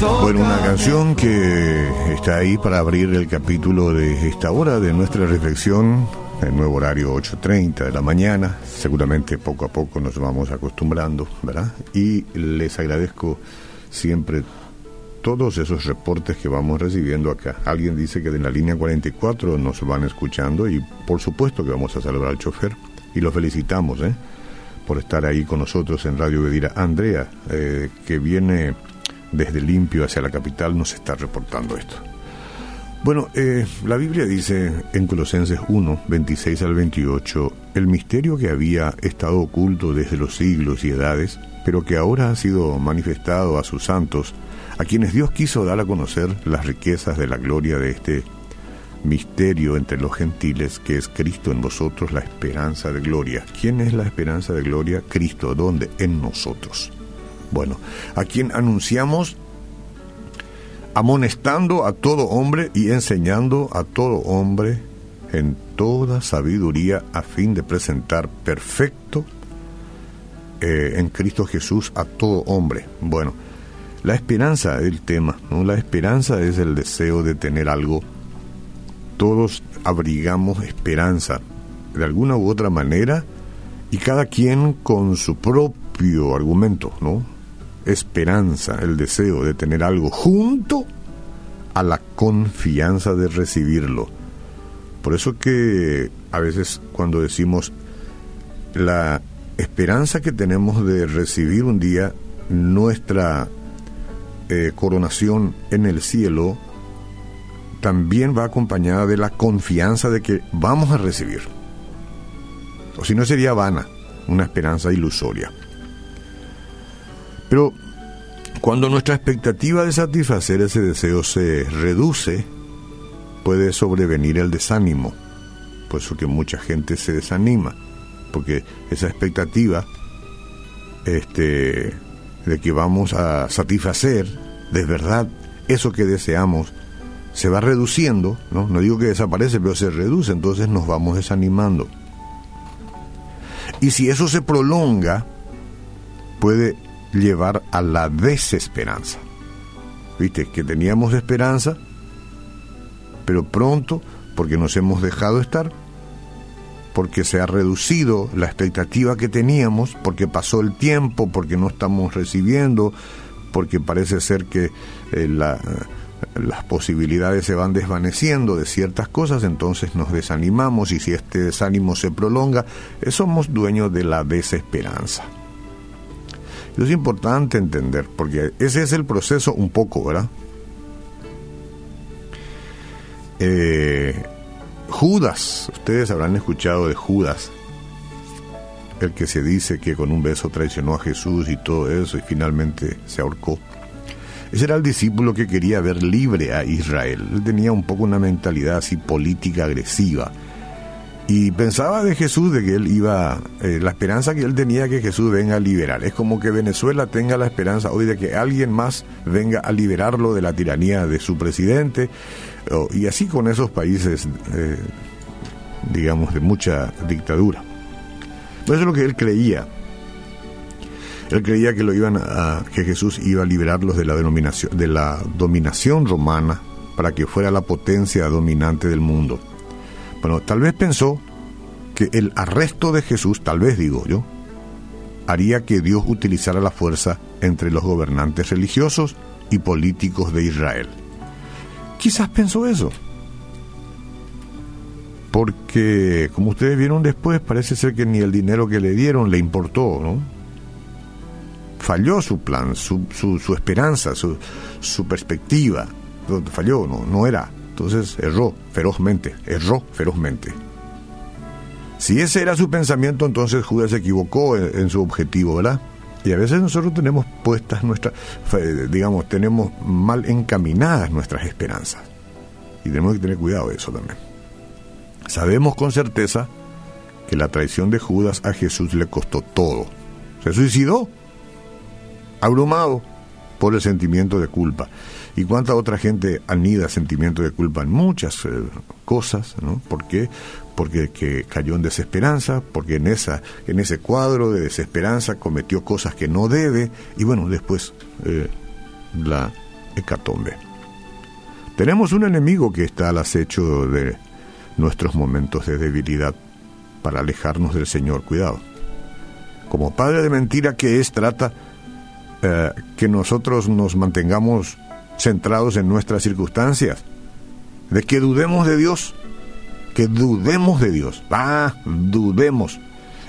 Bueno, una canción que está ahí para abrir el capítulo de esta hora de nuestra reflexión, el nuevo horario 8.30 de la mañana. Seguramente poco a poco nos vamos acostumbrando, ¿verdad? Y les agradezco siempre todos esos reportes que vamos recibiendo acá. Alguien dice que de la línea 44 nos van escuchando y por supuesto que vamos a saludar al chofer y lo felicitamos, ¿eh? por estar ahí con nosotros en Radio Bedira. Andrea, eh, que viene desde Limpio hacia la capital, nos está reportando esto. Bueno, eh, la Biblia dice en Colosenses 1, 26 al 28, el misterio que había estado oculto desde los siglos y edades, pero que ahora ha sido manifestado a sus santos, a quienes Dios quiso dar a conocer las riquezas de la gloria de este misterio entre los gentiles, que es Cristo en vosotros, la esperanza de gloria. ¿Quién es la esperanza de gloria? Cristo. ¿Dónde? En nosotros. Bueno, a quien anunciamos amonestando a todo hombre y enseñando a todo hombre en toda sabiduría a fin de presentar perfecto eh, en Cristo Jesús a todo hombre. Bueno, la esperanza es el tema, ¿no? La esperanza es el deseo de tener algo todos abrigamos esperanza de alguna u otra manera y cada quien con su propio argumento, ¿no? Esperanza, el deseo de tener algo junto a la confianza de recibirlo. Por eso que a veces cuando decimos la esperanza que tenemos de recibir un día nuestra eh, coronación en el cielo, también va acompañada de la confianza de que vamos a recibir. O si no sería vana, una esperanza ilusoria. Pero cuando nuestra expectativa de satisfacer ese deseo se reduce, puede sobrevenir el desánimo. Por eso que mucha gente se desanima, porque esa expectativa este, de que vamos a satisfacer de verdad eso que deseamos se va reduciendo, ¿no? no digo que desaparece, pero se reduce, entonces nos vamos desanimando. Y si eso se prolonga, puede llevar a la desesperanza. ¿Viste? Que teníamos esperanza, pero pronto, porque nos hemos dejado estar, porque se ha reducido la expectativa que teníamos, porque pasó el tiempo, porque no estamos recibiendo, porque parece ser que eh, la las posibilidades se van desvaneciendo de ciertas cosas, entonces nos desanimamos y si este desánimo se prolonga, eh, somos dueños de la desesperanza. Es importante entender, porque ese es el proceso un poco, ¿verdad? Eh, Judas, ustedes habrán escuchado de Judas, el que se dice que con un beso traicionó a Jesús y todo eso y finalmente se ahorcó. Ese era el discípulo que quería ver libre a Israel. Él tenía un poco una mentalidad así política agresiva. Y pensaba de Jesús de que él iba, eh, la esperanza que él tenía que Jesús venga a liberar. Es como que Venezuela tenga la esperanza hoy de que alguien más venga a liberarlo de la tiranía de su presidente. y así con esos países, eh, digamos, de mucha dictadura. Eso es lo que él creía. Él creía que lo iban a, que Jesús iba a liberarlos de la denominación, de la dominación romana para que fuera la potencia dominante del mundo. Bueno, tal vez pensó que el arresto de Jesús, tal vez digo yo, haría que Dios utilizara la fuerza entre los gobernantes religiosos y políticos de Israel. Quizás pensó eso. Porque, como ustedes vieron después, parece ser que ni el dinero que le dieron le importó, ¿no? falló su plan, su, su, esperanza, su, su perspectiva. Falló, no, no era. Entonces erró ferozmente, erró ferozmente. Si ese era su pensamiento, entonces Judas se equivocó en, su objetivo, ¿verdad? Y a veces nosotros tenemos puestas nuestras, digamos, tenemos mal encaminadas nuestras esperanzas. Y tenemos que tener cuidado de eso también. Sabemos con certeza que la traición de Judas a Jesús le costó todo. Se suicidó abrumado por el sentimiento de culpa. ¿Y cuánta otra gente anida sentimiento de culpa en muchas eh, cosas? ¿no? ¿Por qué? Porque que cayó en desesperanza, porque en, esa, en ese cuadro de desesperanza cometió cosas que no debe, y bueno, después eh, la hecatombe. Tenemos un enemigo que está al acecho de nuestros momentos de debilidad para alejarnos del Señor. Cuidado. Como padre de mentira que es, trata eh, que nosotros nos mantengamos centrados en nuestras circunstancias, de que dudemos de Dios, que dudemos de Dios, ah, dudemos,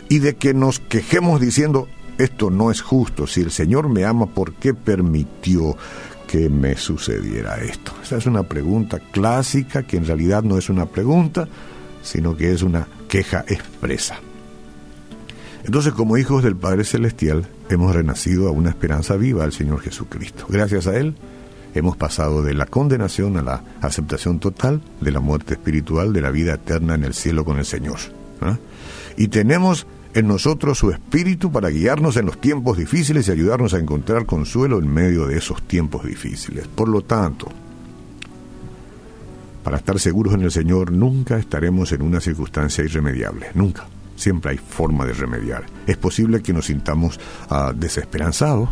y de que nos quejemos diciendo, esto no es justo, si el Señor me ama, ¿por qué permitió que me sucediera esto? Esa es una pregunta clásica que en realidad no es una pregunta, sino que es una queja expresa. Entonces, como hijos del Padre Celestial, hemos renacido a una esperanza viva al Señor Jesucristo. Gracias a Él, hemos pasado de la condenación a la aceptación total de la muerte espiritual, de la vida eterna en el cielo con el Señor. Y tenemos en nosotros su espíritu para guiarnos en los tiempos difíciles y ayudarnos a encontrar consuelo en medio de esos tiempos difíciles. Por lo tanto, para estar seguros en el Señor, nunca estaremos en una circunstancia irremediable, nunca siempre hay forma de remediar. Es posible que nos sintamos uh, desesperanzados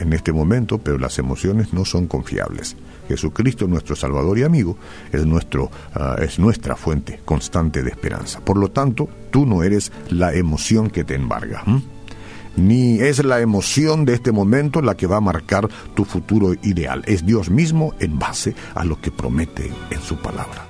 en este momento, pero las emociones no son confiables. Jesucristo, nuestro Salvador y amigo, es, nuestro, uh, es nuestra fuente constante de esperanza. Por lo tanto, tú no eres la emoción que te embarga. Ni es la emoción de este momento la que va a marcar tu futuro ideal. Es Dios mismo en base a lo que promete en su palabra.